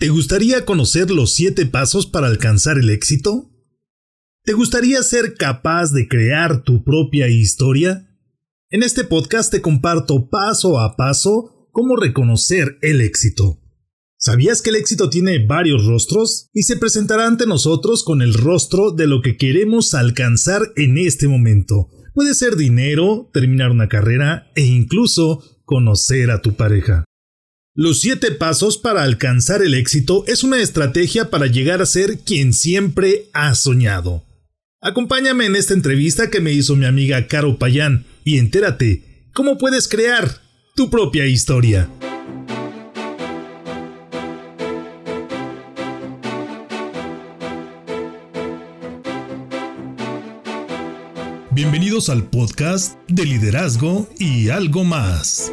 ¿Te gustaría conocer los siete pasos para alcanzar el éxito? ¿Te gustaría ser capaz de crear tu propia historia? En este podcast te comparto paso a paso cómo reconocer el éxito. ¿Sabías que el éxito tiene varios rostros y se presentará ante nosotros con el rostro de lo que queremos alcanzar en este momento? Puede ser dinero, terminar una carrera e incluso conocer a tu pareja. Los siete pasos para alcanzar el éxito es una estrategia para llegar a ser quien siempre has soñado. Acompáñame en esta entrevista que me hizo mi amiga Caro Payán y entérate cómo puedes crear tu propia historia. Bienvenidos al podcast de liderazgo y algo más.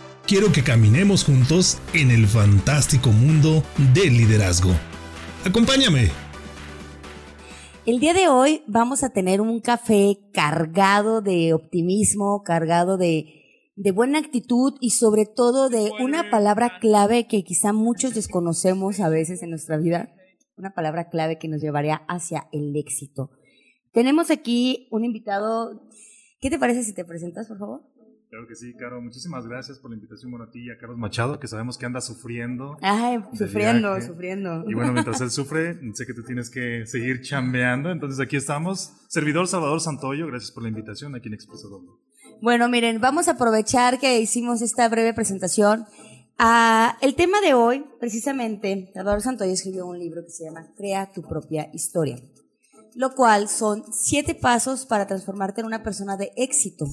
quiero que caminemos juntos en el fantástico mundo del liderazgo. Acompáñame. El día de hoy vamos a tener un café cargado de optimismo, cargado de, de buena actitud y sobre todo de una palabra clave que quizá muchos desconocemos a veces en nuestra vida, una palabra clave que nos llevaría hacia el éxito. Tenemos aquí un invitado. ¿Qué te parece si te presentas, por favor? Claro que sí, Caro. Muchísimas gracias por la invitación. Bueno, a ti y a Carlos Machado, que sabemos que anda sufriendo. Ay, sufriendo, sufriendo. Y bueno, mientras él sufre, sé que tú tienes que seguir chambeando. Entonces aquí estamos. Servidor Salvador Santoyo, gracias por la invitación aquí en Expreso Doble. Bueno, miren, vamos a aprovechar que hicimos esta breve presentación. Ah, el tema de hoy, precisamente, Salvador Santoyo escribió un libro que se llama Crea tu propia historia, lo cual son siete pasos para transformarte en una persona de éxito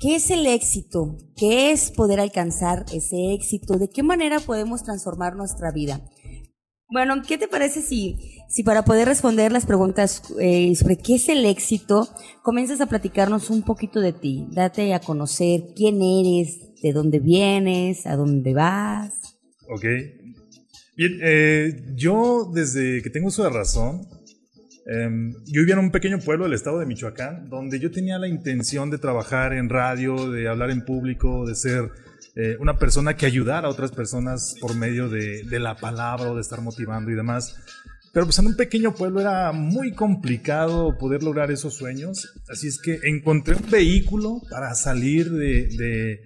¿Qué es el éxito? ¿Qué es poder alcanzar ese éxito? ¿De qué manera podemos transformar nuestra vida? Bueno, ¿qué te parece si, si para poder responder las preguntas eh, sobre qué es el éxito, comienzas a platicarnos un poquito de ti? Date a conocer quién eres, de dónde vienes, a dónde vas. Ok. Bien, eh, yo desde que tengo de razón, Em, yo vivía en un pequeño pueblo del estado de Michoacán, donde yo tenía la intención de trabajar en radio, de hablar en público, de ser eh, una persona que ayudara a otras personas por medio de, la palabra o de estar motivando y demás. Pero pues en un pequeño pueblo era muy complicado poder lograr esos sueños, así es que encontré un vehículo para salir de,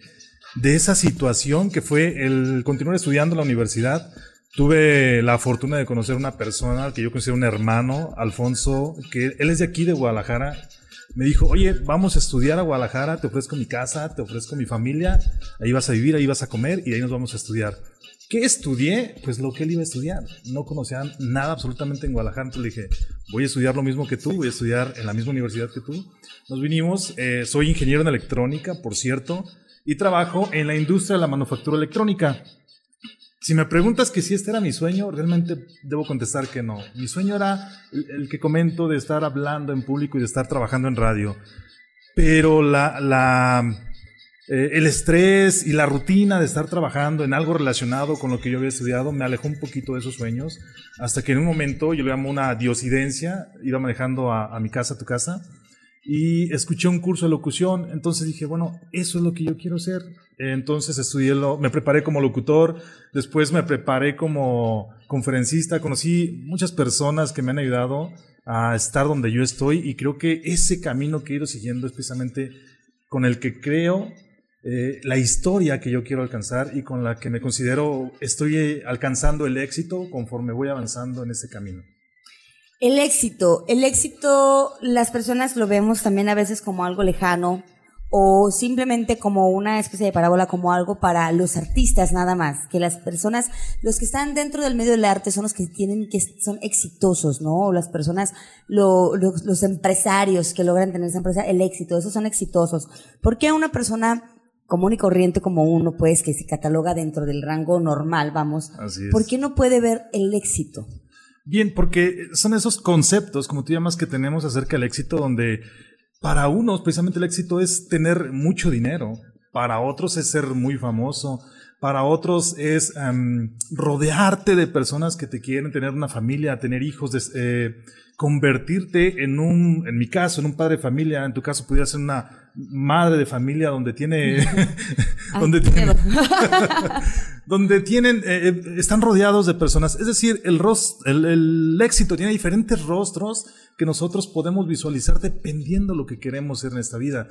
de esa situación que fue el continuar estudiando en la universidad Tuve la fortuna de conocer una persona que yo considero un hermano, Alfonso, que él es de aquí, de Guadalajara. Me dijo, oye, vamos a estudiar a Guadalajara, te ofrezco mi casa, te ofrezco mi familia, ahí vas a vivir, ahí vas a comer y ahí nos vamos a estudiar. ¿Qué estudié? Pues lo que él iba a estudiar. No conocía nada absolutamente en Guadalajara. Entonces le dije, voy a estudiar lo mismo que tú, voy a estudiar en la misma universidad que tú. Nos vinimos, eh, soy ingeniero en electrónica, por cierto, y trabajo en la industria de la manufactura electrónica. Si me preguntas que si este era mi sueño, realmente debo contestar que no. Mi sueño era el, que comento de estar hablando en público y de estar trabajando en radio. Pero la, la, eh, el estrés y la rutina de estar trabajando en algo relacionado con lo que yo había estudiado me alejó un poquito de esos sueños. Hasta que en un momento, yo le llamo una diosidencia, iba manejando a, a mi casa, a tu casa, y escuché un curso de locución, entonces dije, bueno, eso es lo que yo quiero hacer. Entonces estudié, lo, me preparé como locutor, después me preparé como conferencista, conocí muchas personas que me han ayudado a estar donde yo estoy y creo que ese camino que he ido siguiendo es precisamente con el que creo eh, la historia que yo quiero alcanzar y con la que me considero estoy alcanzando el éxito conforme voy avanzando en ese camino. El éxito, el éxito, las personas lo vemos también a veces como algo lejano o simplemente como una especie de parábola, como algo para los artistas nada más, que las personas, los que están dentro del medio del arte son los que tienen, que son exitosos, ¿no? O las personas, los empresarios que logran tener esa empresa, el éxito, esos son exitosos. ¿Por qué una persona común y corriente como uno, pues, que se cataloga dentro del rango normal, vamos, ¿por qué no puede ver el éxito? Bien, porque son esos conceptos, como tú llamas, que tenemos acerca del éxito, donde para unos precisamente el éxito es tener mucho dinero, para otros es ser muy famoso, para otros es em, rodearte de personas que te quieren, tener una familia, tener hijos, eh, convertirte en un, en mi caso, en un padre de familia, en tu caso pudiera ser una madre de familia donde tiene, donde, tiene donde tienen, eh, eh, están rodeados de personas. Es decir, el, el, el éxito tiene diferentes rostros que nosotros podemos visualizar dependiendo de lo que queremos ser en esta vida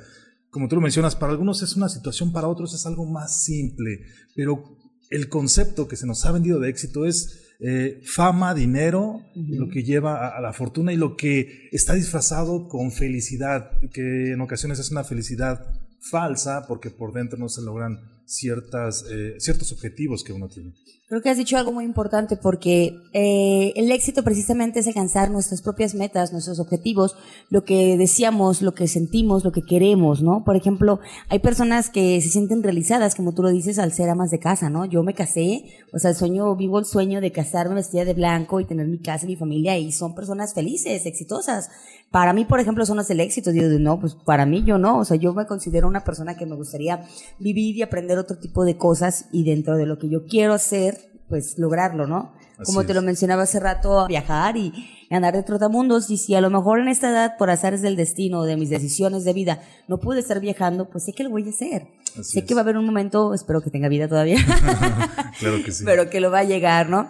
como tú lo mencionas, para algunos es una situación, para otros es algo más simple, pero el concepto que se nos ha vendido de éxito es eh, fama, dinero, lo que lleva a, la fortuna y lo que está disfrazado con felicidad, que en ocasiones es una felicidad falsa porque por dentro no se logran ciertas, eh, ciertos objetivos que uno tiene. Creo que has dicho algo muy importante porque eh, el éxito precisamente es alcanzar nuestras propias metas, nuestros objetivos, lo que decíamos, lo que sentimos, lo que queremos, ¿no? Por ejemplo, hay personas que se sienten realizadas, como tú lo dices, al ser amas de casa, ¿no? Yo me casé, o sea, el sueño, vivo el sueño de casarme vestida de blanco y tener mi casa mi familia y son personas felices, exitosas. Para mí, por ejemplo, son las del éxito. Digo, no, pues para mí yo no. O sea, yo me considero una persona que me gustaría vivir y aprender otro tipo de cosas y dentro de lo que yo quiero hacer, pues lograrlo, ¿no? Como te lo mencionaba hace rato, viajar y andar de trotamundos. Y si a lo mejor en esta edad, por azares del destino, de mis decisiones de vida, no pude estar viajando, pues sé que lo voy a hacer. sé que va a haber un momento, espero que tenga vida todavía. claro que sí. Pero que lo va a llegar, ¿no?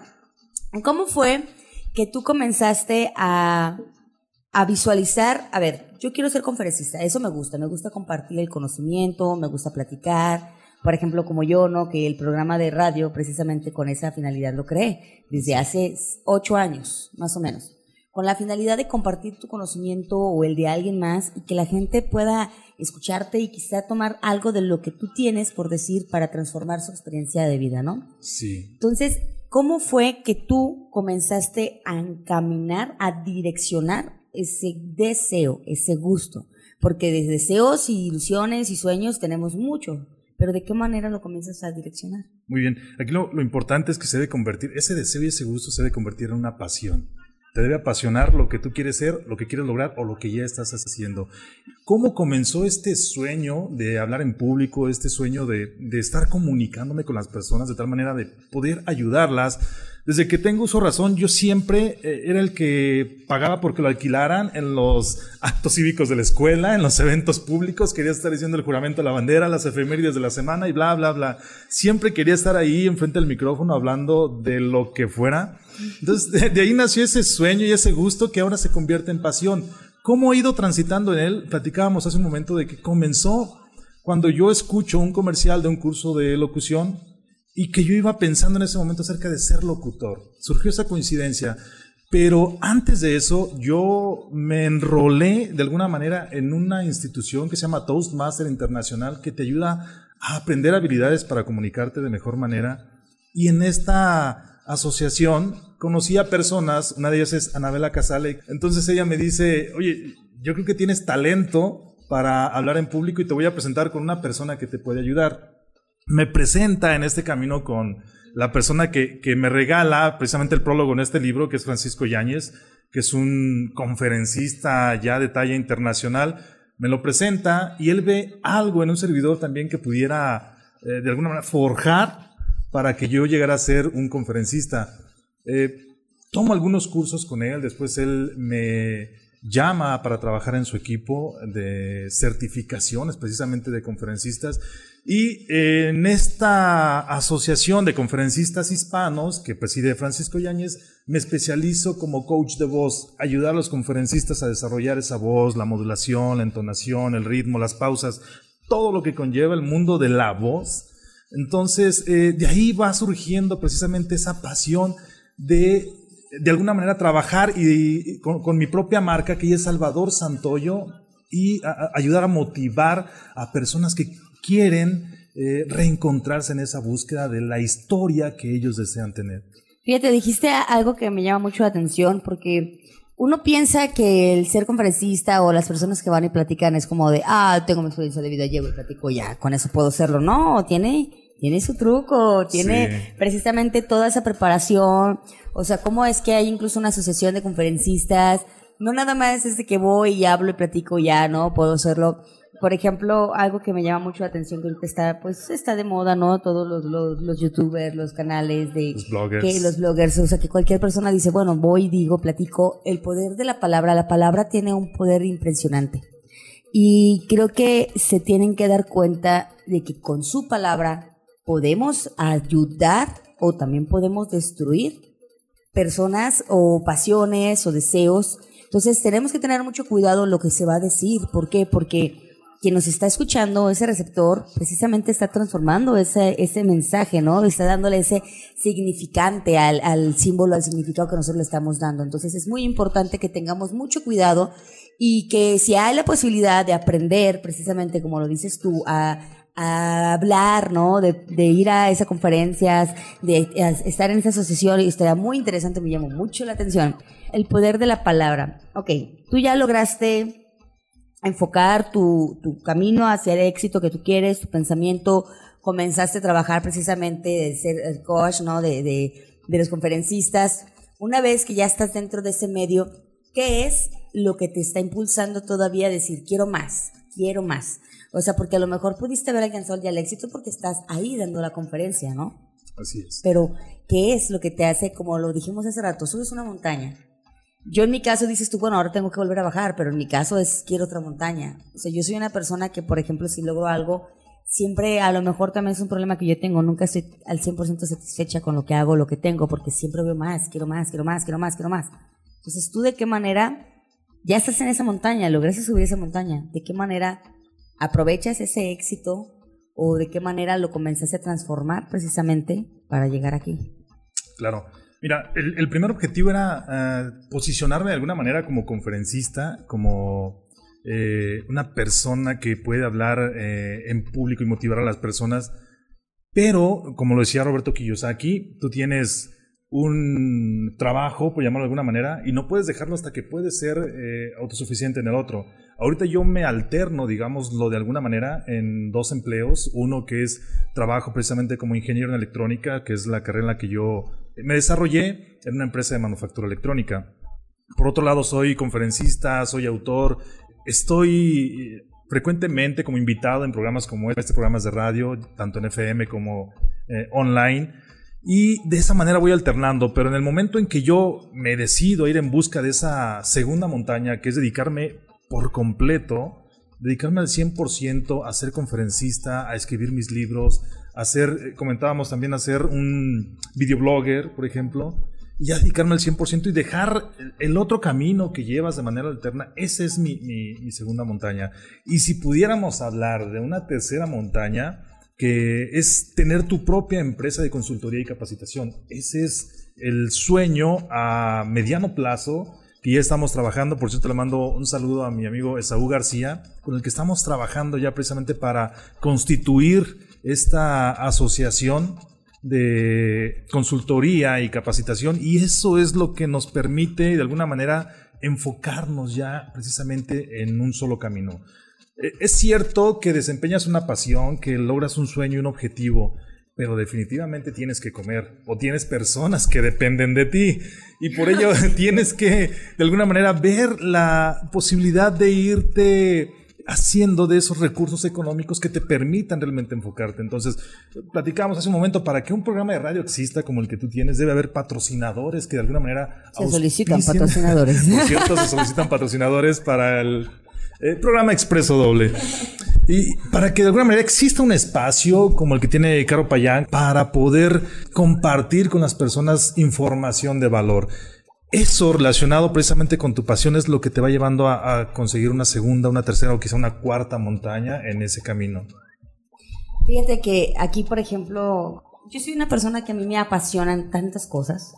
¿Cómo fue que tú comenzaste a a visualizar, a ver, yo quiero ser conferencista, eso me gusta, me gusta compartir el conocimiento, me gusta platicar, por ejemplo, como yo, ¿no? Que el programa de radio precisamente con esa finalidad lo creé, desde hace ocho años, más o menos, con la finalidad de compartir tu conocimiento o el de alguien más y que la gente pueda escucharte y quizá tomar algo de lo que tú tienes por decir para transformar su experiencia de vida, ¿no? Sí. Entonces, ¿cómo fue que tú comenzaste a encaminar, a direccionar ese deseo, ese gusto, porque de deseos y ilusiones y sueños tenemos mucho, pero ¿de qué manera lo comienzas a direccionar? Muy bien, aquí lo, lo importante es que se debe convertir, ese deseo y ese gusto se debe convertir en una pasión. Te debe apasionar lo que tú quieres ser, lo que quieres lograr o lo que ya estás haciendo. ¿Cómo comenzó este sueño de hablar en público, este sueño de, de estar comunicándome con las personas de tal manera de poder ayudarlas? Desde que tengo uso razón, yo siempre eh, era el que pagaba porque lo alquilaran en los actos cívicos de la escuela, en los eventos públicos. Quería estar diciendo el juramento de la bandera, las efemérides de la semana y bla, bla, bla. Siempre quería estar ahí enfrente del micrófono hablando de lo que fuera. Entonces, de, ahí nació ese sueño y ese gusto que ahora se convierte en pasión. ¿Cómo he ido transitando en él? Platicábamos hace un momento de que comenzó cuando yo escucho un comercial de un curso de locución y que yo iba pensando en ese momento acerca de ser locutor. Surgió esa coincidencia, pero antes de eso yo me enrolé de alguna manera en una institución que se llama Toastmaster Internacional que te ayuda a aprender habilidades para comunicarte de mejor manera. Y en esta asociación conocí a personas, una de ellas es Anabela Casale, entonces ella me dice, oye, yo creo que tienes talento para hablar en público y te voy a presentar con una persona que te puede ayudar me presenta en este camino con la persona que, que, me regala precisamente el prólogo en este libro, que es Francisco Yáñez, que es un conferencista ya de talla internacional. Me lo presenta y él ve algo en un servidor también que pudiera eh, de alguna manera forjar para que yo llegara a ser un conferencista. Eh, tomo algunos cursos con él, después él me llama para trabajar en su equipo de certificaciones precisamente de conferencistas y en esta asociación de conferencistas hispanos que preside Francisco Yáñez, me especializo como coach de voz, ayudar a los conferencistas a desarrollar esa voz, la modulación, la entonación, el ritmo, las pausas, todo lo que conlleva el mundo de la voz. Entonces, eh, de ahí va surgiendo precisamente esa pasión de de alguna manera trabajar y, con, mi propia marca, que es Salvador Santoyo, y ayudar a motivar a personas que quieren eh, reencontrarse en esa búsqueda de la historia que ellos desean tener. Fíjate, dijiste algo que me llama mucho la atención porque uno piensa que el ser conferencista o las personas que van y platican es como de, ah, tengo mi experiencia de vida, llego y platico ya, con eso puedo hacerlo. No, tiene, tiene su truco, tiene precisamente toda esa preparación. O sea, cómo es que hay incluso una asociación de conferencistas. No nada más es de que voy y hablo y platico ya, ¿no? Puedo hacerlo por ejemplo, algo que me llama mucho la atención que ahorita está, pues está de moda, ¿no? Todos los, los, los youtubers, los canales de los bloggers. Que los bloggers, o sea, que cualquier persona dice, bueno, voy, digo, platico. El poder de la palabra, la palabra tiene un poder impresionante. Y creo que se tienen que dar cuenta de que con su palabra podemos ayudar o también podemos destruir personas o pasiones o deseos. Entonces tenemos que tener mucho cuidado lo que se va a decir. ¿Por qué? Porque quien nos está escuchando, ese receptor, precisamente está transformando ese, ese mensaje, ¿no? Está dándole ese significante al, al símbolo, al significado que nosotros le estamos dando. Entonces es muy importante que tengamos mucho cuidado y que si hay la posibilidad de aprender, precisamente como lo dices tú, a, a hablar, ¿no? De, de, ir a esas conferencias, de estar en esa asociación, y estaría muy interesante, me llamó mucho la atención, el poder de la palabra. Ok, tú ya lograste enfocar tu, tu camino hacia el éxito que tú quieres, tu pensamiento, comenzaste a trabajar precisamente de ser el coach, ¿no? De, de, de los conferencistas. Una vez que ya estás dentro de ese medio, ¿qué es lo que te está impulsando todavía a decir, quiero más, quiero más? O sea, porque a lo mejor pudiste haber alcanzado ya el éxito porque estás ahí dando la conferencia, ¿no? Así es. Pero, ¿qué es lo que te hace, como lo dijimos hace rato, subes una montaña, yo en mi caso dices tú, bueno, ahora tengo que volver a bajar, pero en mi caso es quiero otra montaña. O sea, yo soy una persona que, por ejemplo, si logro algo, siempre a lo mejor también es un problema que yo tengo, nunca estoy al 100% satisfecha con lo que hago, lo que tengo, porque siempre veo más, quiero más, quiero más, quiero más, quiero más. Entonces, ¿tú de qué manera ya estás en esa montaña, lograste subir esa montaña? ¿De qué manera aprovechas ese éxito o de qué manera lo comenzaste a transformar precisamente para llegar aquí? Claro. Mira, el, primer objetivo era eh, posicionarme de alguna manera como conferencista, como eh, una persona que puede hablar eh, en público y motivar a las personas. Pero, como lo decía Roberto Kiyosaki, tú tienes un trabajo, por llamarlo de alguna manera, y no puedes dejarlo hasta que puedes ser autosuficiente en el otro. Ahorita yo me alterno, digámoslo de alguna manera, en dos empleos. Uno que es trabajo precisamente como ingeniero en electrónica, que es la carrera en la que yo me desarrollé en una empresa de manufactura electrónica. Por otro lado, soy conferencista, soy autor, estoy eh, frecuentemente como invitado en programas como este, programas de radio, tanto en FM como eh, online. Y de esa manera voy alternando, pero en el momento en que yo me decido a ir en busca de esa segunda montaña, que es dedicarme por completo, dedicarme al 100% a ser conferencista, a escribir mis libros, hacer, eh, comentábamos también hacer un videoblogger, por ejemplo, y ya dedicarme al 100% y dejar el otro camino que llevas de manera alterna, esa es mi, mi, segunda montaña. Y si pudiéramos hablar de una tercera montaña, que es tener tu propia empresa de consultoría y capacitación, ese es el sueño a mediano plazo que ya estamos trabajando. Por cierto, le mando un saludo a mi amigo Esaú García, con el que estamos trabajando ya precisamente para constituir esta asociación de consultoría y capacitación y eso es lo que nos permite de alguna manera enfocarnos ya precisamente en un solo camino. E, es cierto que desempeñas una pasión, que logras un sueño y un objetivo, pero definitivamente tienes que comer o tienes personas que dependen de ti y por ello tienes que de alguna manera ver la posibilidad de irte haciendo de esos recursos económicos que te permitan realmente enfocarte. Entonces, platicamos hace un momento, para que un programa de radio exista como el que tú tienes, debe haber patrocinadores que de alguna manera... Se solicitan patrocinadores. Por cierto, se solicitan patrocinadores para el, programa Expreso Doble. Y para que de alguna manera exista un espacio como el que tiene Caro Payán para poder compartir con las personas información de valor eso relacionado precisamente con tu pasión es lo que te va llevando a, conseguir una segunda, una tercera o quizá una cuarta montaña en ese camino. Fíjate que aquí, por ejemplo, yo soy una persona que a mí me apasionan tantas cosas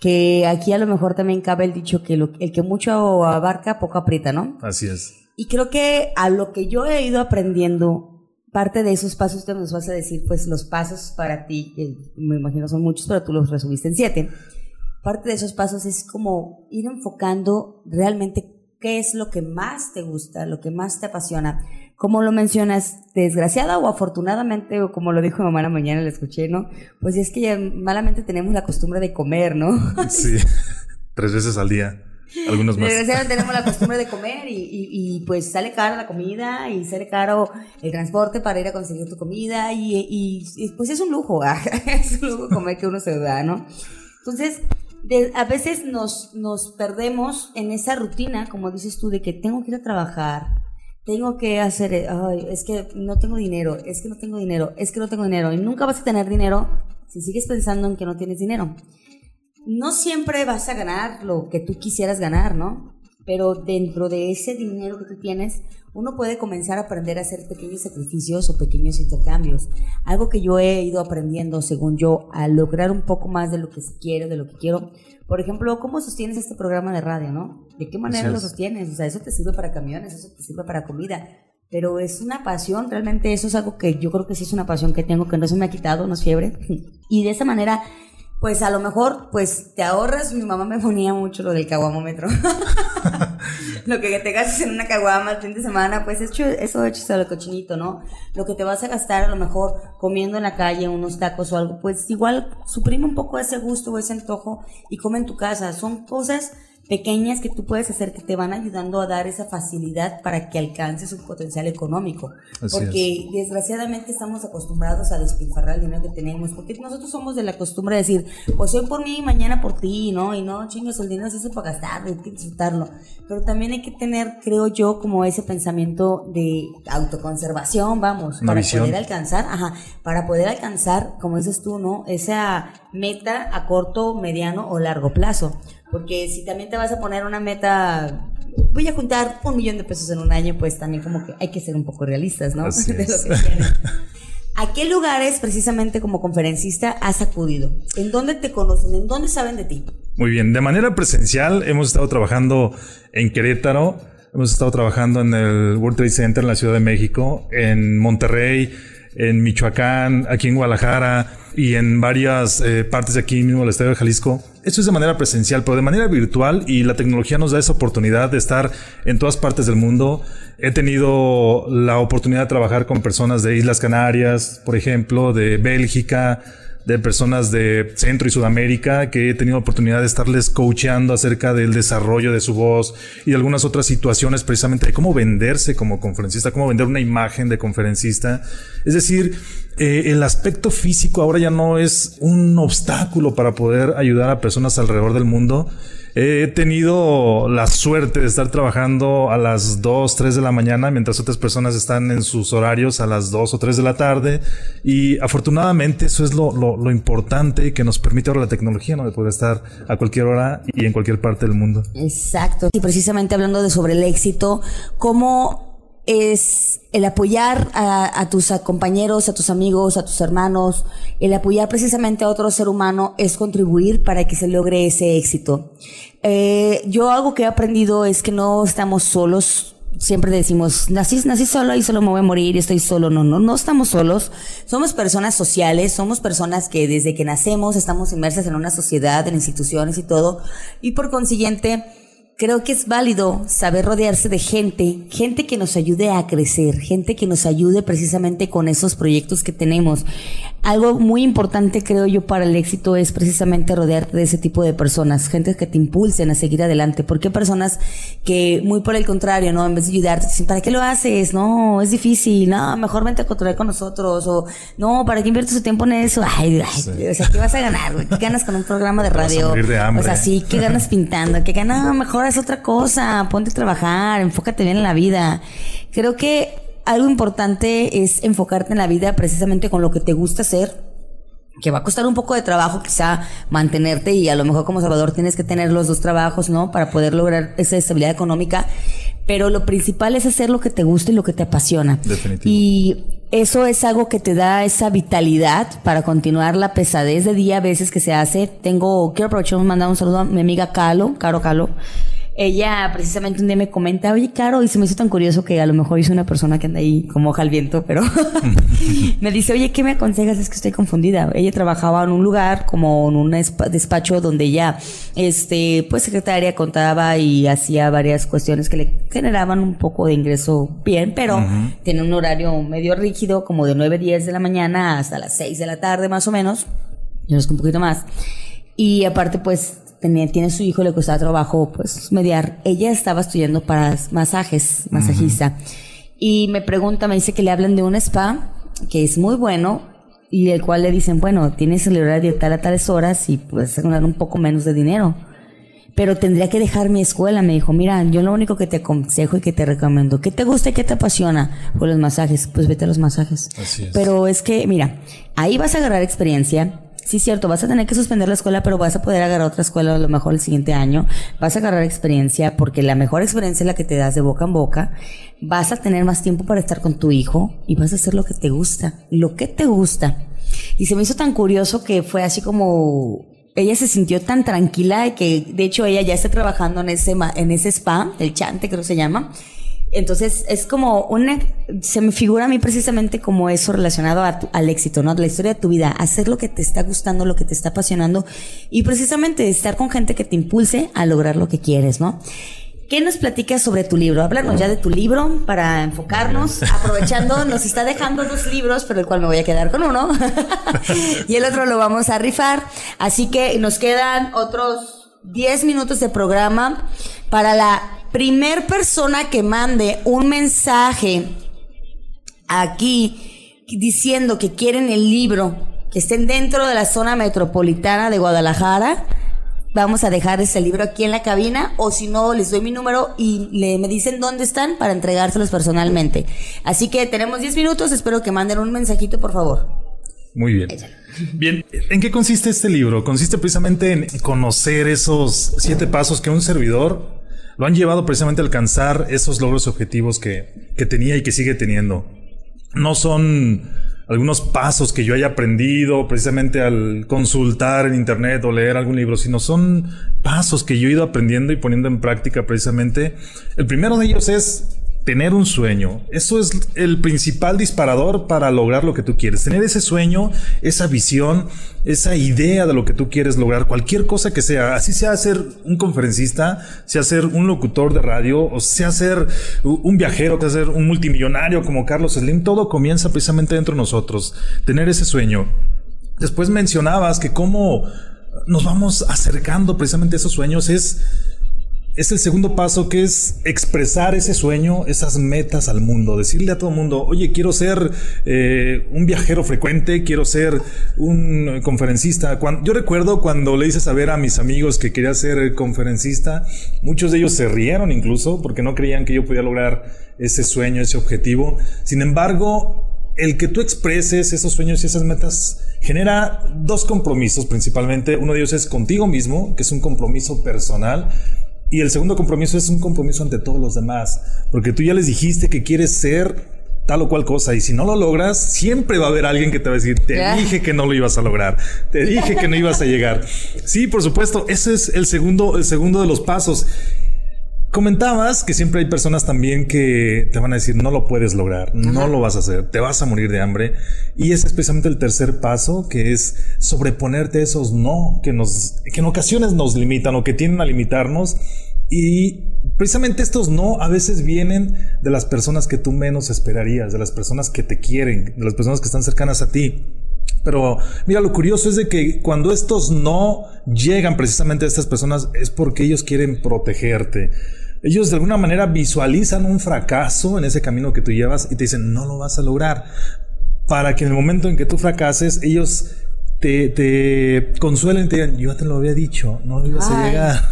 que aquí a lo mejor también cabe el dicho que el que mucho abarca, poco aprieta, ¿no? Así es. Y creo que a lo que yo he ido aprendiendo, parte de esos pasos que nos vas a decir, pues los pasos para ti, que me imagino son muchos, pero tú los resumiste en siete. Parte de esos pasos es como ir enfocando realmente qué es lo que más te gusta, lo que más te apasiona. Como lo mencionas, desgraciada o afortunadamente, o como lo dijo mi mamá la mañana, la escuché, ¿no? Pues es que malamente tenemos la costumbre de comer, ¿no? Sí, tres veces al día. Algunos más. Desgraciadamente tenemos la costumbre de comer y, y, pues sale caro la comida y sale caro el transporte para ir a conseguir tu comida y, y pues es un lujo, es un lujo comer que uno se da, ¿no? Entonces, a veces nos, nos perdemos en esa rutina, como dices tú, de que tengo que ir a trabajar, tengo que hacer, ay, es que no tengo dinero, es que no tengo dinero, es que no tengo dinero, y nunca vas a tener dinero si sigues pensando en que no tienes dinero. No siempre vas a ganar lo que tú quisieras ganar, ¿no? Pero dentro de ese dinero que tú tienes, uno puede comenzar a aprender a hacer pequeños sacrificios o pequeños intercambios. Algo que yo he ido aprendiendo, según yo, a lograr un poco más de lo que quiero, de lo que quiero. Por ejemplo, ¿cómo sostienes este programa de radio, no? ¿De qué manera lo sostienes? O sea, eso te sirve para camiones, eso te sirve para comida. Pero es una pasión, realmente eso es algo que yo creo que sí es una pasión que tengo, que no se me ha quitado, no es fiebre. Y de esa manera pues a lo mejor, pues te ahorras. Mi mamá me ponía mucho lo del caguamómetro. lo que te gastes en una caguama el fin de semana, pues hecho, eso hecho el cochinito, ¿no? Lo que te vas a gastar a lo mejor comiendo en la calle unos tacos o algo, pues igual suprime un poco ese gusto o ese antojo y come en tu casa. Son cosas pequeñas que tú puedes hacer que te van ayudando a dar esa facilidad para que alcances un potencial económico. porque desgraciadamente estamos acostumbrados a despilfarrar el dinero que tenemos, porque nosotros somos de la costumbre de decir, pues hoy por mí, mañana por ti, ¿no? Y no, chingas, el dinero se hace para gastarlo, hay que disfrutarlo. Pero también hay que tener, creo yo, como ese pensamiento de autoconservación, vamos, para poder alcanzar, ajá, para poder alcanzar, como dices tú, ¿no? Esa meta a corto, mediano o largo plazo. Porque si también te vas a poner una meta, voy a juntar un millón de pesos en un año, pues también como que hay que ser un poco realistas, ¿no? ¿A qué lugares precisamente como conferencista has acudido? ¿En dónde te conocen? ¿En dónde saben de ti? Muy bien, de manera presencial hemos estado trabajando en Querétaro, hemos estado trabajando en el World Trade Center en la Ciudad de México, en Monterrey, en Michoacán, aquí en Guadalajara y en varias eh, partes de aquí mismo del Estadio de Jalisco. Esto es de manera presencial, pero de manera virtual y la tecnología nos da esa oportunidad de estar en todas partes del mundo. He tenido la oportunidad de trabajar con personas de Islas Canarias, por ejemplo, de Bélgica, de personas de Centro y Sudamérica que he tenido oportunidad de estarles coacheando acerca del desarrollo de su voz y de algunas otras situaciones precisamente de cómo venderse como conferencista, cómo vender una imagen de conferencista. Es decir, eh, el aspecto físico ahora ya no es un obstáculo para poder ayudar a personas alrededor del mundo He tenido la suerte de estar trabajando a las 2, 3 de la mañana, mientras otras personas están en sus horarios a las 2 o 3 de la tarde. Y afortunadamente eso es lo, lo, lo importante que nos permite ahora la tecnología, ¿no? De poder estar a cualquier hora y en cualquier parte del mundo. Exacto. Y precisamente hablando de sobre el éxito, ¿cómo es el apoyar a, tus compañeros, a tus amigos, a tus hermanos, el apoyar precisamente a otro ser humano es contribuir para que se logre ese éxito. Eh, yo algo que he aprendido es que no estamos solos. Siempre decimos, nací, nací solo y solo me voy a morir estoy solo. No, no, no estamos solos. Somos personas sociales, somos personas que desde que nacemos estamos inmersas en una sociedad, en instituciones y todo. Y por consiguiente, creo que es válido saber rodearse de gente, gente que nos ayude a crecer, gente que nos ayude precisamente con esos proyectos que tenemos. Algo muy importante creo yo para el éxito es precisamente rodearte de ese tipo de personas, gente que te impulsen a seguir adelante, porque personas que muy por el contrario, ¿no? En vez de ayudarte, dicen, ¿para qué lo haces? No, es difícil, no, mejor vente a controlar con nosotros, o no, ¿para qué inviertes tu tiempo en eso? Ay, ay o sea, ¿qué vas a ganar? ¿Qué ganas con un programa de radio? O sea, sí, ¿qué ganas pintando? ¿Qué ganas? Mejor es otra cosa, ponte a trabajar, enfócate bien en la vida. Creo que algo importante es enfocarte en la vida precisamente con lo que te gusta hacer que va a costar un poco de trabajo quizá mantenerte y a lo mejor como Salvador tienes que tener los dos trabajos, ¿no? Para poder lograr esa estabilidad económica. pero lo principal es hacer lo que te gusta y lo que te apasiona. Definitivo. Y eso es algo que te da esa vitalidad para continuar la pesadez de día a veces que se hace. Tengo, quiero aprovechar mandar un saludo a mi amiga Calo, Caro Calo ella precisamente un día me comenta, oye, Caro, y se me hizo tan curioso que a lo mejor hizo una persona que anda ahí como hoja al viento, pero me dice, oye, ¿qué me aconsejas? Es que estoy confundida. Ella trabajaba en un lugar, como en un despacho donde ella, este, pues secretaria contaba y hacía varias cuestiones que le generaban un poco de ingreso bien, pero tiene un horario medio rígido, como de 9, 10 de la mañana hasta las 6 de la tarde más o menos. Yo es que un poquito más. Y aparte, pues, tiene su hijo, le costaba trabajo pues mediar. Ella estaba estudiando para masajes, masajista. Y me pregunta, me dice que le hablan de un spa que es muy bueno y el cual le dicen, bueno, tienes el horario tal a tales horas y puedes ganar un poco menos de dinero. Pero tendría que dejar mi escuela. Me dijo, mira, yo lo único que te aconsejo y que te recomiendo, ¿qué te gusta y qué te apasiona? Por los masajes, pues vete a los masajes. Así es. Pero es que, mira, ahí vas a agarrar experiencia sí, cierto, vas a tener que suspender la escuela, pero vas a poder agarrar otra escuela a lo mejor el siguiente año. Vas a agarrar experiencia, porque la mejor experiencia es la que te das de boca en boca. Vas a tener más tiempo para estar con tu hijo y vas a hacer lo que te gusta, lo que te gusta. Y se me hizo tan curioso que fue así como ella se sintió tan tranquila de que de hecho ella ya está trabajando en ese en ese spa, el chante creo que se llama entonces es como una, se me figura a mí precisamente como eso relacionado al éxito, ¿no? La historia de tu vida, hacer lo que te está gustando, lo que te está apasionando y precisamente estar con gente que te impulse a lograr lo que quieres, ¿no? ¿Qué nos platicas sobre tu libro? Háblanos ya de tu libro para enfocarnos. Aprovechando, nos está dejando dos libros, pero el cual me voy a quedar con uno. y el otro lo vamos a rifar. Así que nos quedan otros 10 minutos de programa para la primer persona que mande un mensaje aquí diciendo que quieren el libro, que estén dentro de la zona metropolitana de Guadalajara, vamos a dejar ese libro aquí en la cabina o si no les doy mi número y le, me dicen dónde están para entregárselos personalmente. Así que tenemos 10 minutos, espero que manden un mensajito por favor. Muy bien. Bien, ¿en qué consiste este libro? Consiste precisamente en conocer esos siete pasos que un servidor lo han llevado precisamente a alcanzar esos logros objetivos que, que tenía y que sigue teniendo. No son algunos pasos que yo haya aprendido precisamente al consultar en internet o leer algún libro, sino son pasos que yo he ido aprendiendo y poniendo en práctica precisamente. El primero de ellos es tener un sueño. Eso es el principal disparador para lograr lo que tú quieres. Tener ese sueño, esa visión, esa idea de lo que tú quieres lograr, cualquier cosa que sea, así sea ser un conferencista, sea ser un locutor de radio, o sea ser un viajero, sea ser un multimillonario como Carlos Slim, todo comienza precisamente dentro de nosotros. Tener ese sueño. Después mencionabas que cómo nos vamos acercando precisamente a esos sueños es es el segundo paso que es expresar ese sueño, esas metas al mundo, decirle a todo el mundo, oye, quiero ser eh, un viajero frecuente, quiero ser un conferencista. yo recuerdo cuando le hice saber a mis amigos que quería ser conferencista, muchos de ellos se rieron incluso porque no creían que yo podía lograr ese sueño, ese objetivo. Sin embargo, el que tú expreses esos sueños y esas metas genera dos compromisos principalmente. Uno de ellos es contigo mismo, que es un compromiso personal y el segundo compromiso es un compromiso ante todos los demás, porque tú ya les dijiste que quieres ser tal o cual cosa y si no lo logras, siempre va a haber alguien que te va a decir, te dije que no lo ibas a lograr, te dije que no ibas a llegar. Sí, por supuesto, ese es el segundo, el segundo de los pasos. Comentabas que siempre hay personas también que te van a decir no lo puedes lograr, no lo vas a hacer, te vas a morir de hambre. Y es precisamente el tercer paso, que es sobreponerte a esos no que nos, que en ocasiones nos limitan o que tienden a limitarnos. Y precisamente estos no a veces vienen de las personas que tú menos esperarías, de las personas que te quieren, de las personas que están cercanas a ti. Pero mira, lo curioso es de que cuando estos no llegan precisamente a estas personas es porque ellos quieren protegerte ellos de alguna manera visualizan un fracaso en ese camino que tú llevas y te dicen, no lo vas a lograr. Para que en el momento en que tú fracases, ellos te, te consuelen, te digan, yo te lo había dicho, no ibas a llegar.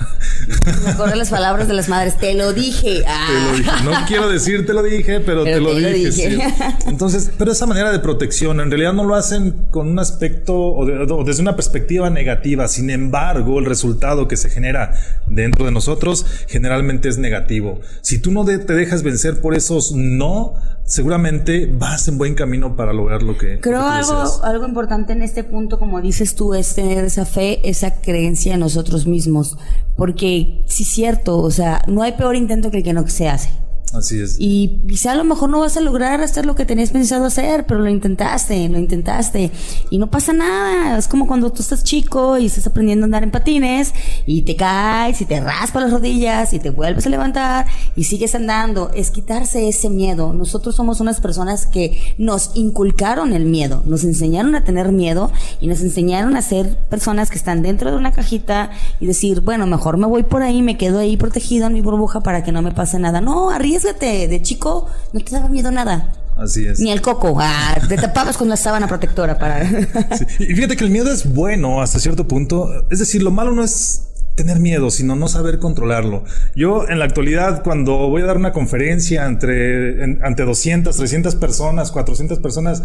Me acuerdo las palabras de las madres. Te lo dije. Ah. Te lo dije. No quiero decir te lo dije, pero, te, lo, dije, sí. Entonces, pero esa manera de protección en realidad no lo hacen con un aspecto o, o, desde una perspectiva negativa. Sin embargo, el resultado que se genera dentro de nosotros generalmente es negativo. Si tú no de, te dejas vencer por esos no, seguramente vas en buen camino para lograr lo que creo algo algo importante en este punto como dices tú es tener esa fe esa creencia en nosotros mismos porque sí es cierto o sea no hay peor intento que el que no se hace Así es. Y quizá a lo mejor no vas a lograr hacer lo que tenías pensado hacer, pero lo intentaste, lo intentaste. Y no pasa nada. Es como cuando tú estás chico y estás aprendiendo a andar en patines y te caes y te raspas las rodillas y te vuelves a levantar y sigues andando. Es quitarse ese miedo. Nosotros somos unas personas que nos inculcaron el miedo, nos enseñaron a tener miedo y nos enseñaron a ser personas que están dentro de una cajita y decir, bueno, mejor me voy por ahí, me quedo ahí protegido en mi burbuja para que no me pase nada. No, arriesga de chico no te daba miedo nada. Así es. Ni el coco. Ah, te tapabas con la sábana protectora para. Y fíjate que el miedo es bueno hasta cierto punto. Es decir, lo malo no es tener miedo, sino no saber controlarlo. Yo en la actualidad, cuando voy a dar una conferencia entre, ante 200, 300 personas, 400 personas,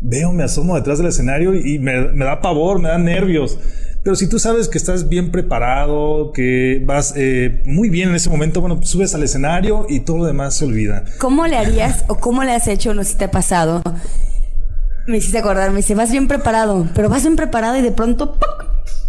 veo, me asomo detrás del escenario y me, me da pavor, me da nervios. Pero si tú sabes que estás bien preparado, que vas eh, muy bien en ese momento, bueno, subes al escenario y todo lo demás se olvida. ¿Cómo le harías o cómo le has hecho? No sé si te ha pasado. Me hiciste acordar, me dice, vas bien preparado, pero vas bien preparado y de pronto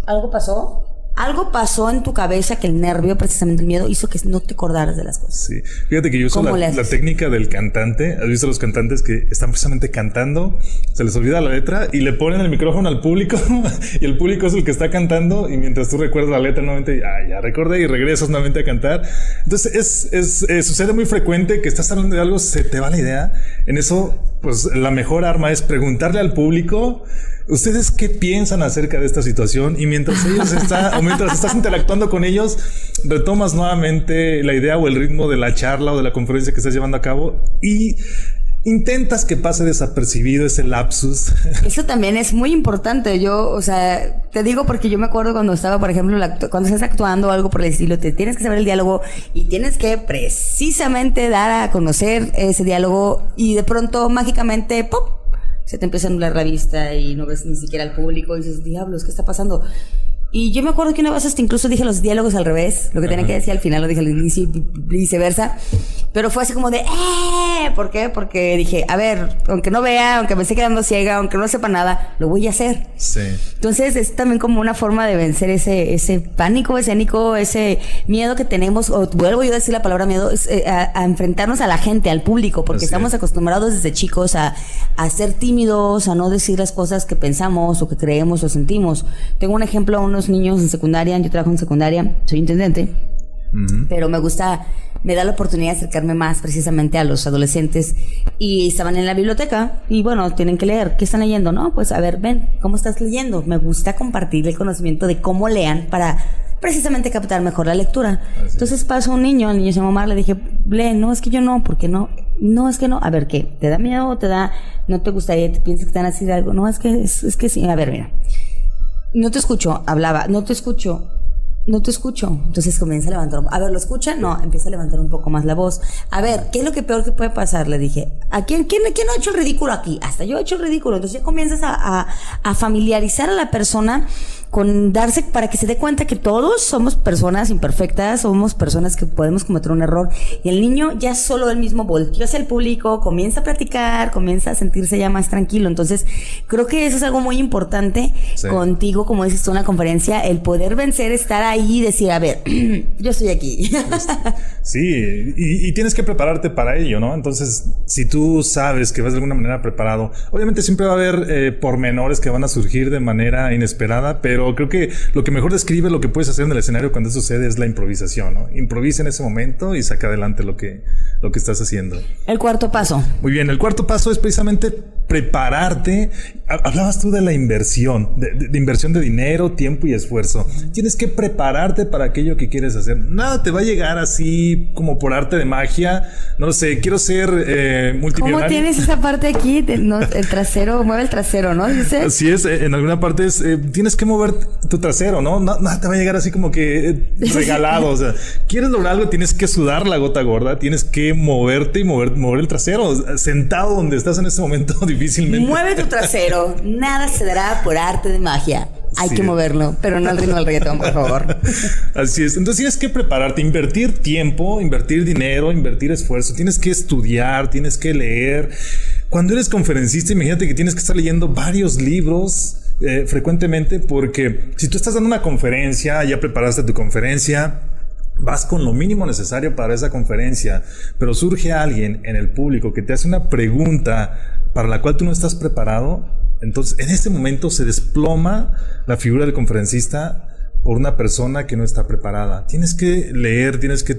algo pasó algo pasó en tu cabeza que el nervio, precisamente el miedo, hizo que no te acordaras de las cosas. Sí. Fíjate que yo uso la, la, técnica del cantante. ¿Has visto a los cantantes que están precisamente cantando? Se les olvida la letra y le ponen el micrófono al público y el público es el que está cantando y mientras tú recuerdas la letra nuevamente, ah, ya recordé y regresas nuevamente a cantar. Entonces es, es, eh, sucede muy frecuente que estás hablando de algo, se te va la idea. En eso, pues la mejor arma es preguntarle al público ¿Ustedes qué piensan acerca de esta situación? Y mientras ellos están, o mientras estás interactuando con ellos, retomas nuevamente la idea o el ritmo de la charla o de la conferencia que estás llevando a cabo y intentas que pase desapercibido ese lapsus. Eso también es muy importante. Yo, o sea, te digo porque yo me acuerdo cuando estaba, por ejemplo, cuando estás actuando algo por el estilo, te tienes que saber el diálogo y tienes que precisamente dar a conocer ese diálogo y de pronto mágicamente, ¡pop! Se te empieza a anular la vista y no ves ni siquiera al público y dices, diablos, ¿qué está pasando? Y yo me acuerdo que una vez hasta incluso dije los diálogos al revés, lo que tenía que decir al final lo dije al inicio y viceversa. Pero fue así como de, ¡eh! ¿Por qué? Porque dije, a ver, aunque no vea, aunque me esté quedando ciega, aunque no sepa nada, lo voy a hacer. Sí. Entonces es también como una forma de vencer ese, ese pánico escénico, ese miedo que tenemos, o vuelvo yo a decir la palabra miedo, es, eh, a, enfrentarnos a la gente, al público, porque estamos acostumbrados desde chicos a, a ser tímidos, a no decir las cosas que pensamos o que creemos o sentimos. Tengo un ejemplo, unos niños en secundaria, yo trabajo en secundaria, soy intendente, pero me gusta, me da la oportunidad de acercarme más precisamente a los adolescentes y estaban en la biblioteca y bueno, tienen que leer, ¿qué están leyendo? No, pues a ver, ven, ¿cómo estás leyendo? Me gusta compartir el conocimiento de cómo lean para precisamente captar mejor la lectura. Entonces pasó un niño, el niño se llamó le dije, lee, no, es que yo no, porque no, no, es que no, a ver, ¿qué? ¿Te da miedo o te da, no te gustaría, te piensas que están así de algo? No, es que, es, es que sí, a ver, mira no te escucho, hablaba, no te escucho, no te escucho. Entonces comienza a levantar, a ver, ¿lo escucha? No, empieza a levantar un poco más la voz. A ver, ¿qué es lo que peor que puede pasar? Le dije, ¿a quién, quién, quién ha hecho el ridículo aquí? Hasta yo he hecho el ridículo. Entonces ya comienzas a, a familiarizar a la persona con darse para que se dé cuenta que todos somos personas imperfectas, somos personas que podemos cometer un error y el niño ya solo él mismo volteó hacia el público, comienza a platicar, comienza a sentirse ya más tranquilo. Entonces, creo que eso es algo muy importante contigo, como dices tú en la conferencia, el poder vencer, estar ahí y decir, a ver, yo estoy aquí. sí, y, tienes que prepararte para ello, ¿no? Entonces, si tú sabes que vas de alguna manera preparado, obviamente siempre va a haber eh, pormenores que van a surgir de manera inesperada, pero creo que lo que mejor describe lo que puedes hacer en el escenario cuando eso sucede es la improvisación, ¿no? Improvisa en ese momento y saca adelante lo que, lo que estás haciendo. El cuarto paso. Muy bien, el cuarto paso es precisamente prepararte. Hablabas tú de la inversión, de, inversión de dinero, tiempo y esfuerzo. Tienes que prepararte para aquello que quieres hacer. Nada te va a llegar así como por arte de magia. No lo sé, quiero ser eh, multimillonario. ¿Cómo tienes esa parte aquí? el trasero, mueve el trasero, ¿no? ¿Dice? Así es, en alguna parte es, eh, tienes que tu trasero, ¿no? Nada te va a llegar así como que eh, regalado. o sea, quieres lograr algo, tienes que sudar la gota gorda, tienes que moverte y mover, mover el trasero. Sentado donde estás en este momento, difícilmente. Mueve tu trasero. Nada se dará por arte de magia. Hay que moverlo, pero no al ritmo del reggaetón, por favor. Así es. Entonces tienes que prepararte, invertir tiempo, invertir dinero, invertir esfuerzo. Tienes que estudiar, tienes que leer. Cuando eres conferencista, imagínate que tienes que estar leyendo varios libros eh, frecuentemente porque si tú estás dando una conferencia, ya preparaste tu conferencia, vas con lo mínimo necesario para esa conferencia, pero surge alguien en el público que te hace una pregunta para la cual tú no estás preparado, entonces en ese momento se desploma la figura del conferencista por una persona que no está preparada. Tienes que leer, tienes que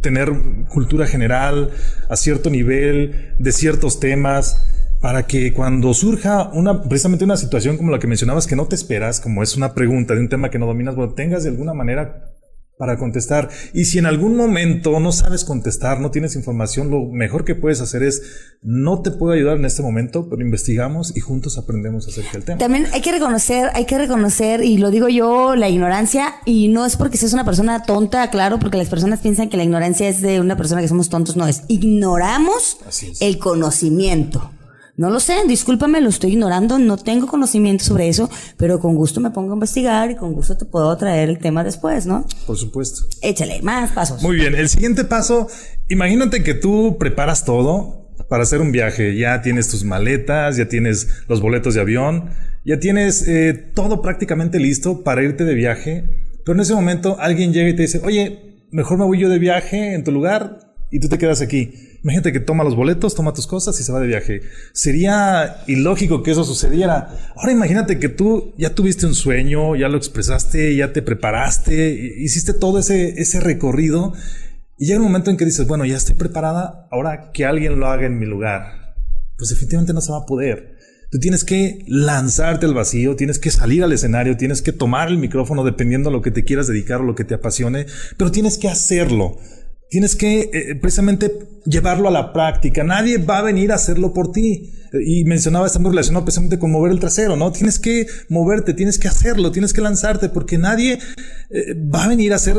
tener cultura general a cierto nivel de ciertos temas para que cuando surja una, precisamente una situación como la que mencionabas que no te esperas, como es una pregunta de un tema que no dominas, bueno, tengas de alguna manera para contestar. Y si en algún momento no sabes contestar, no tienes información, lo mejor que puedes hacer es, no te puedo ayudar en este momento, pero investigamos y juntos aprendemos acerca del tema. También hay que reconocer, hay que reconocer, y lo digo yo, la ignorancia, y no es porque seas una persona tonta, claro, porque las personas piensan que la ignorancia es de una persona que somos tontos, no es. Ignoramos el conocimiento. No lo sé, discúlpame, lo estoy ignorando, no tengo conocimiento sobre eso, pero con gusto me pongo a investigar y con gusto te puedo traer el tema después, ¿no? Por supuesto. Échale, más pasos. Muy bien, el siguiente paso, imagínate que tú preparas todo para hacer un viaje, ya tienes tus maletas, ya tienes los boletos de avión, ya tienes eh, todo prácticamente listo para irte de viaje, pero en ese momento alguien llega y te dice, oye, mejor me voy yo de viaje en tu lugar y tú te quedas aquí. Imagínate que toma los boletos, toma tus cosas y se va de viaje. Sería ilógico que eso sucediera. Ahora imagínate que tú ya tuviste un sueño, ya lo expresaste, ya te preparaste, hiciste todo ese, ese recorrido y llega un momento en que dices, bueno, ya estoy preparada, ahora que alguien lo haga en mi lugar. Pues definitivamente no se va a poder. Tú tienes que lanzarte al vacío, tienes que salir al escenario, tienes que tomar el micrófono dependiendo a lo que te quieras dedicar o lo que te apasione, pero tienes que hacerlo. Tienes que eh, precisamente llevarlo a la práctica. Nadie va a venir a hacerlo por ti. Y mencionaba, estamos relacionado precisamente con mover el trasero, ¿no? Tienes que moverte, tienes que hacerlo, tienes que lanzarte, porque nadie eh, va a venir a hacer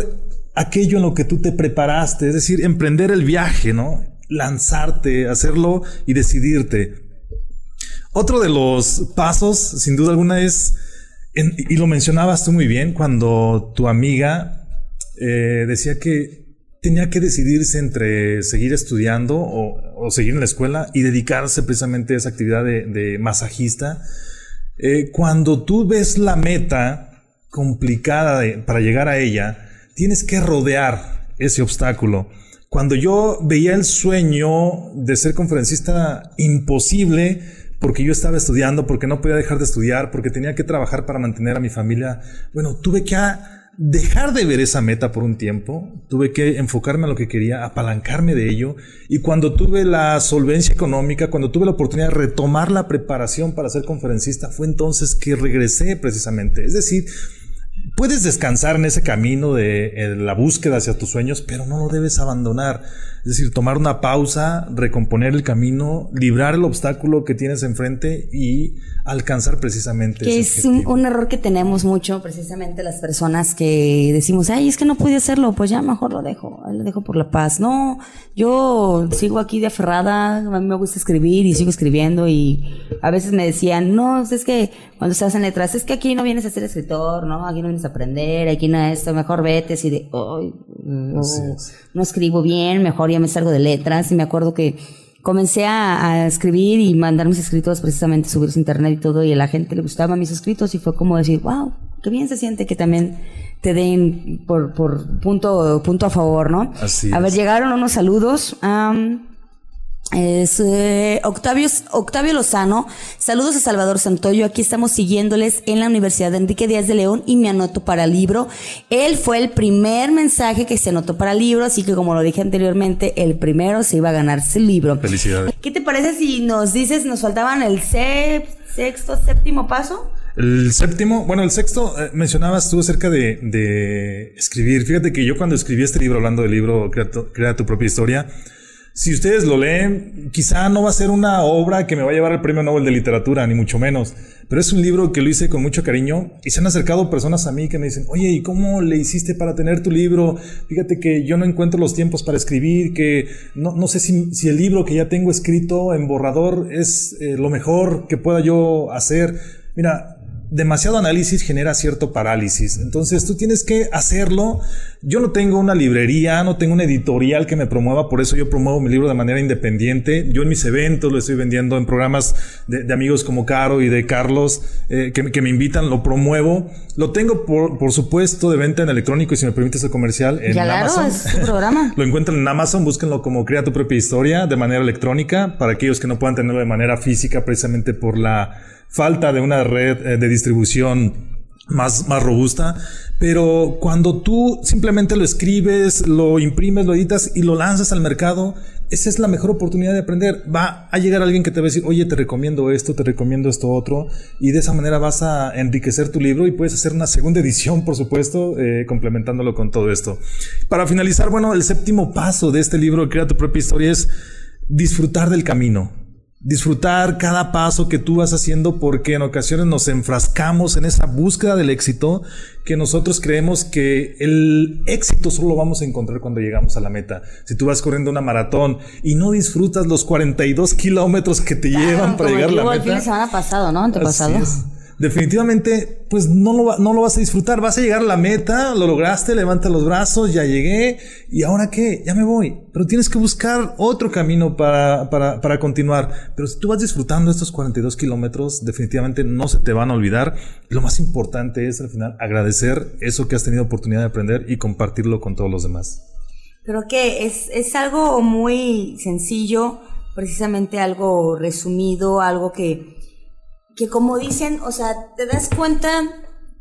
aquello en lo que tú te preparaste, es decir, emprender el viaje, ¿no? Lanzarte, hacerlo y decidirte. Otro de los pasos, sin duda alguna, es, y lo mencionabas tú muy bien, cuando tu amiga eh, decía que tenía que decidirse entre seguir estudiando o, seguir en la escuela y dedicarse precisamente a esa actividad de, masajista. Eh, cuando tú ves la meta complicada para llegar a ella, tienes que rodear ese obstáculo. Cuando yo veía el sueño de ser conferencista imposible, porque yo estaba estudiando, porque no podía dejar de estudiar, porque tenía que trabajar para mantener a mi familia, bueno, tuve que dejar de ver esa meta por un tiempo, tuve que enfocarme a lo que quería, apalancarme de ello, y cuando tuve la solvencia económica, cuando tuve la oportunidad de retomar la preparación para ser conferencista, fue entonces que regresé precisamente. Es decir, puedes descansar en ese camino de la búsqueda hacia tus sueños, pero no lo debes abandonar. Es decir, tomar una pausa, recomponer el camino, librar el obstáculo que tienes enfrente y alcanzar precisamente. Que es un, error que tenemos mucho, precisamente las personas que decimos, ay, es que no pude hacerlo, pues ya mejor lo dejo, lo dejo por la paz. No, yo sigo aquí de aferrada, a mí me gusta escribir y sigo escribiendo y a veces me decían, no, es que cuando estás en letras, es que aquí no vienes a ser escritor, ¿no? Aquí no vienes a aprender, aquí no esto, mejor vete así de, ay, no, no escribo bien, mejor me salgo de letras y me acuerdo que comencé a, escribir y mandar mis escritos precisamente, subirse a internet y todo y a la gente le gustaban mis escritos y fue como decir, wow, qué bien se siente que también te den por, por punto, punto a favor, ¿no? Así a ver, llegaron unos saludos. Es eh, Octavio, Octavio Lozano. Saludos a Salvador Santoyo. Aquí estamos siguiéndoles en la Universidad de Enrique Díaz de León y me anoto para el libro. Él fue el primer mensaje que se anotó para el libro, así que como lo dije anteriormente, el primero se iba a ganarse el libro. Felicidades. ¿Qué te parece si nos dices, nos faltaban el sexto, séptimo paso? El séptimo, bueno, el sexto, eh, mencionabas tú acerca de, de, escribir. Fíjate que yo cuando escribí este libro, hablando del libro Crea tu propia historia, si ustedes lo leen, quizá no va a ser una obra que me va a llevar el premio Nobel de literatura, ni mucho menos, pero es un libro que lo hice con mucho cariño y se han acercado personas a mí que me dicen, oye, ¿y cómo le hiciste para tener tu libro? Fíjate que yo no encuentro los tiempos para escribir, que no, no sé si, si, el libro que ya tengo escrito en borrador es eh, lo mejor que pueda yo hacer. Mira, demasiado análisis genera cierto parálisis. Entonces tú tienes que hacerlo. Yo no tengo una librería, no tengo una editorial que me promueva, por eso yo promuevo mi libro de manera independiente. Yo en mis eventos lo estoy vendiendo en programas de, amigos como Caro y de Carlos eh, que, me invitan, lo promuevo. Lo tengo por, por, supuesto de venta en electrónico y si me permites el comercial en Amazon. Es programa. lo encuentran en Amazon, búsquenlo como Crea tu propia historia de manera electrónica para aquellos que no puedan tenerlo de manera física precisamente por la falta de una red eh, de distribución más, más robusta, pero cuando tú simplemente lo escribes, lo imprimes, lo editas y lo lanzas al mercado, esa es la mejor oportunidad de aprender. Va a llegar alguien que te va a decir, oye, te recomiendo esto, te recomiendo esto otro, y de esa manera vas a enriquecer tu libro y puedes hacer una segunda edición, por supuesto, eh, complementándolo con todo esto. Para finalizar, bueno, el séptimo paso de este libro, Crea tu propia historia, es disfrutar del camino disfrutar cada paso que tú vas haciendo porque en ocasiones nos enfrascamos en esa búsqueda del éxito que nosotros creemos que el éxito solo vamos a encontrar cuando llegamos a la meta. Si tú vas corriendo una maratón y no disfrutas los 42 kilómetros que te llevan para llegar a la meta. El fin de semana pasado, ¿no? Antepasado definitivamente, pues no lo, no lo vas a disfrutar. Vas a llegar a la meta, lo lograste, levanta los brazos, ya llegué. ¿Y ahora qué? Ya me voy. Pero tienes que buscar otro camino para, para, para continuar. Pero si tú vas disfrutando estos 42 kilómetros, definitivamente no se te van a olvidar. Lo más importante es al final agradecer eso que has tenido oportunidad de aprender y compartirlo con todos los demás. Creo que es, es algo muy sencillo, precisamente algo resumido, algo que que como dicen, o sea, te das cuenta,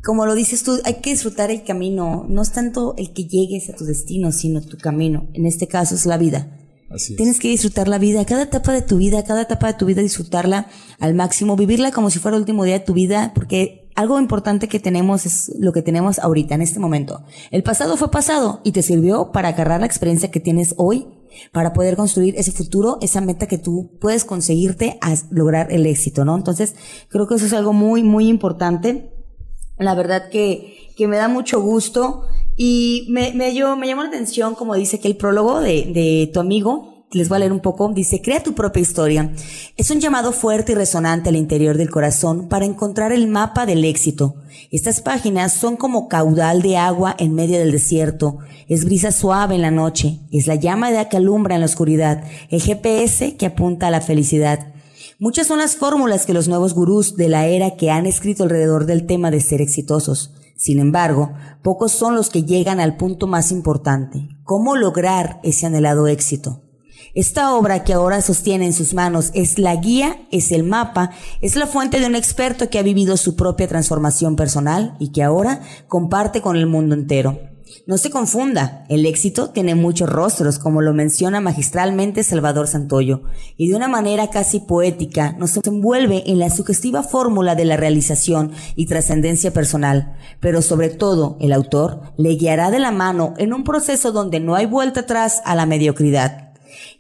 como lo dices tú, hay que disfrutar el camino. No es tanto el que llegues a tu destino, sino tu camino. En este caso es la vida. Así Tienes que disfrutar la vida, cada etapa de tu vida, cada etapa de tu vida, disfrutarla al máximo, vivirla como si fuera el último día de tu vida, porque algo importante que tenemos es lo que tenemos ahorita, en este momento. El pasado fue pasado y te sirvió para agarrar la experiencia que tienes hoy para poder construir ese futuro, esa meta que tú puedes conseguirte a lograr el éxito, ¿no? Entonces, creo que eso es algo muy, muy importante. La verdad que, que me da mucho gusto y me, yo, me llamó la atención, como dice que el prólogo de, de tu amigo, les voy a leer un poco, dice, crea tu propia historia. Es un llamado fuerte y resonante al interior del corazón para encontrar el mapa del éxito. Estas páginas son como caudal de agua en medio del desierto. Es brisa suave en la noche. Es la llama de que alumbra en la oscuridad. El GPS que apunta a la felicidad. Muchas son las fórmulas que los nuevos gurús de la era que han escrito alrededor del tema de ser exitosos. Sin embargo, pocos son los que llegan al punto más importante. ¿Cómo lograr ese anhelado éxito? Esta obra que ahora sostiene en sus manos es la guía, es el mapa, es la fuente de un experto que ha vivido su propia transformación personal y que ahora comparte con el mundo entero. No se confunda, el éxito tiene muchos rostros, como lo menciona magistralmente Salvador Santoyo, y de una manera casi poética nos envuelve en la sugestiva fórmula de la realización y trascendencia personal, pero sobre todo el autor le guiará de la mano en un proceso donde no hay vuelta atrás a la mediocridad.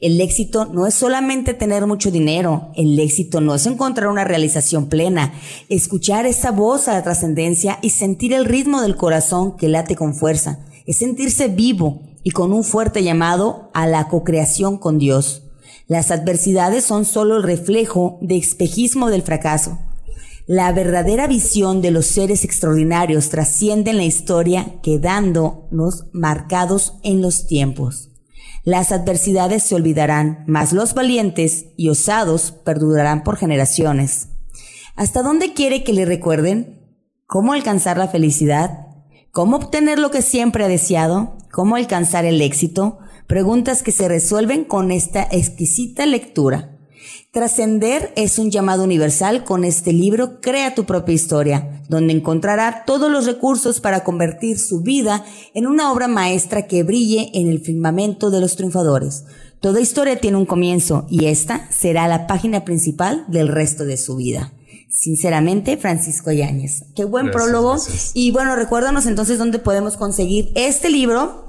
El éxito no es solamente tener mucho dinero, el éxito no es encontrar una realización plena, escuchar esa voz a la trascendencia y sentir el ritmo del corazón que late con fuerza, es sentirse vivo y con un fuerte llamado a la cocreación con Dios. Las adversidades son solo el reflejo de espejismo del fracaso. La verdadera visión de los seres extraordinarios trasciende en la historia quedándonos marcados en los tiempos. Las adversidades se olvidarán, mas los valientes y osados perdurarán por generaciones. ¿Hasta dónde quiere que le recuerden? ¿Cómo alcanzar la felicidad? ¿Cómo obtener lo que siempre ha deseado? ¿Cómo alcanzar el éxito? Preguntas que se resuelven con esta exquisita lectura. Trascender es un llamado universal con este libro Crea tu propia historia, donde encontrará todos los recursos para convertir su vida en una obra maestra que brille en el firmamento de los triunfadores. Toda historia tiene un comienzo y esta será la página principal del resto de su vida. Sinceramente, Francisco Yáñez. Qué buen prólogo. Y bueno, recuérdanos entonces dónde podemos conseguir este libro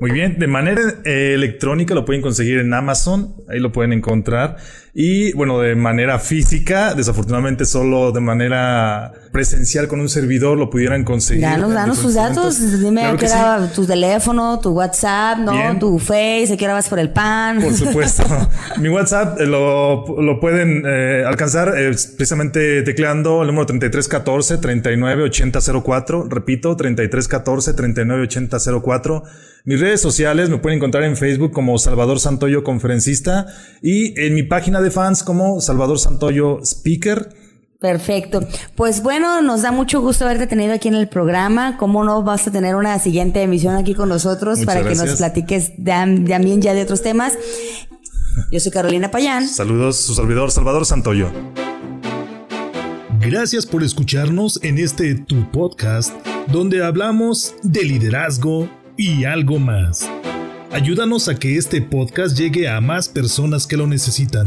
muy bien, de manera eh, electrónica lo pueden conseguir en Amazon, ahí lo pueden encontrar. Y bueno, de manera física, desafortunadamente solo de manera presencial con un servidor lo pudieran conseguir. Danos, danos tus datos, dime claro era tu teléfono, tu WhatsApp, ¿no? Tu Face, qué vas por el pan. Por supuesto. Mi WhatsApp eh, lo, lo pueden eh, alcanzar eh, precisamente tecleando el número 3314 398004. Repito, 3314 398004. Mis redes sociales me pueden encontrar en Facebook como Salvador Santoyo Conferencista y en mi página de fans como Salvador Santoyo Speaker. Perfecto. Pues bueno, nos da mucho gusto haberte tenido aquí en el programa. ¿Cómo no vas a tener una siguiente emisión aquí con nosotros para que nos platiques también ya de otros temas? Yo soy Carolina Payán. Saludos, su servidor Salvador Santoyo. Gracias por escucharnos en este tu podcast donde hablamos de liderazgo y algo más. Ayúdanos a que este podcast llegue a más personas que lo necesitan.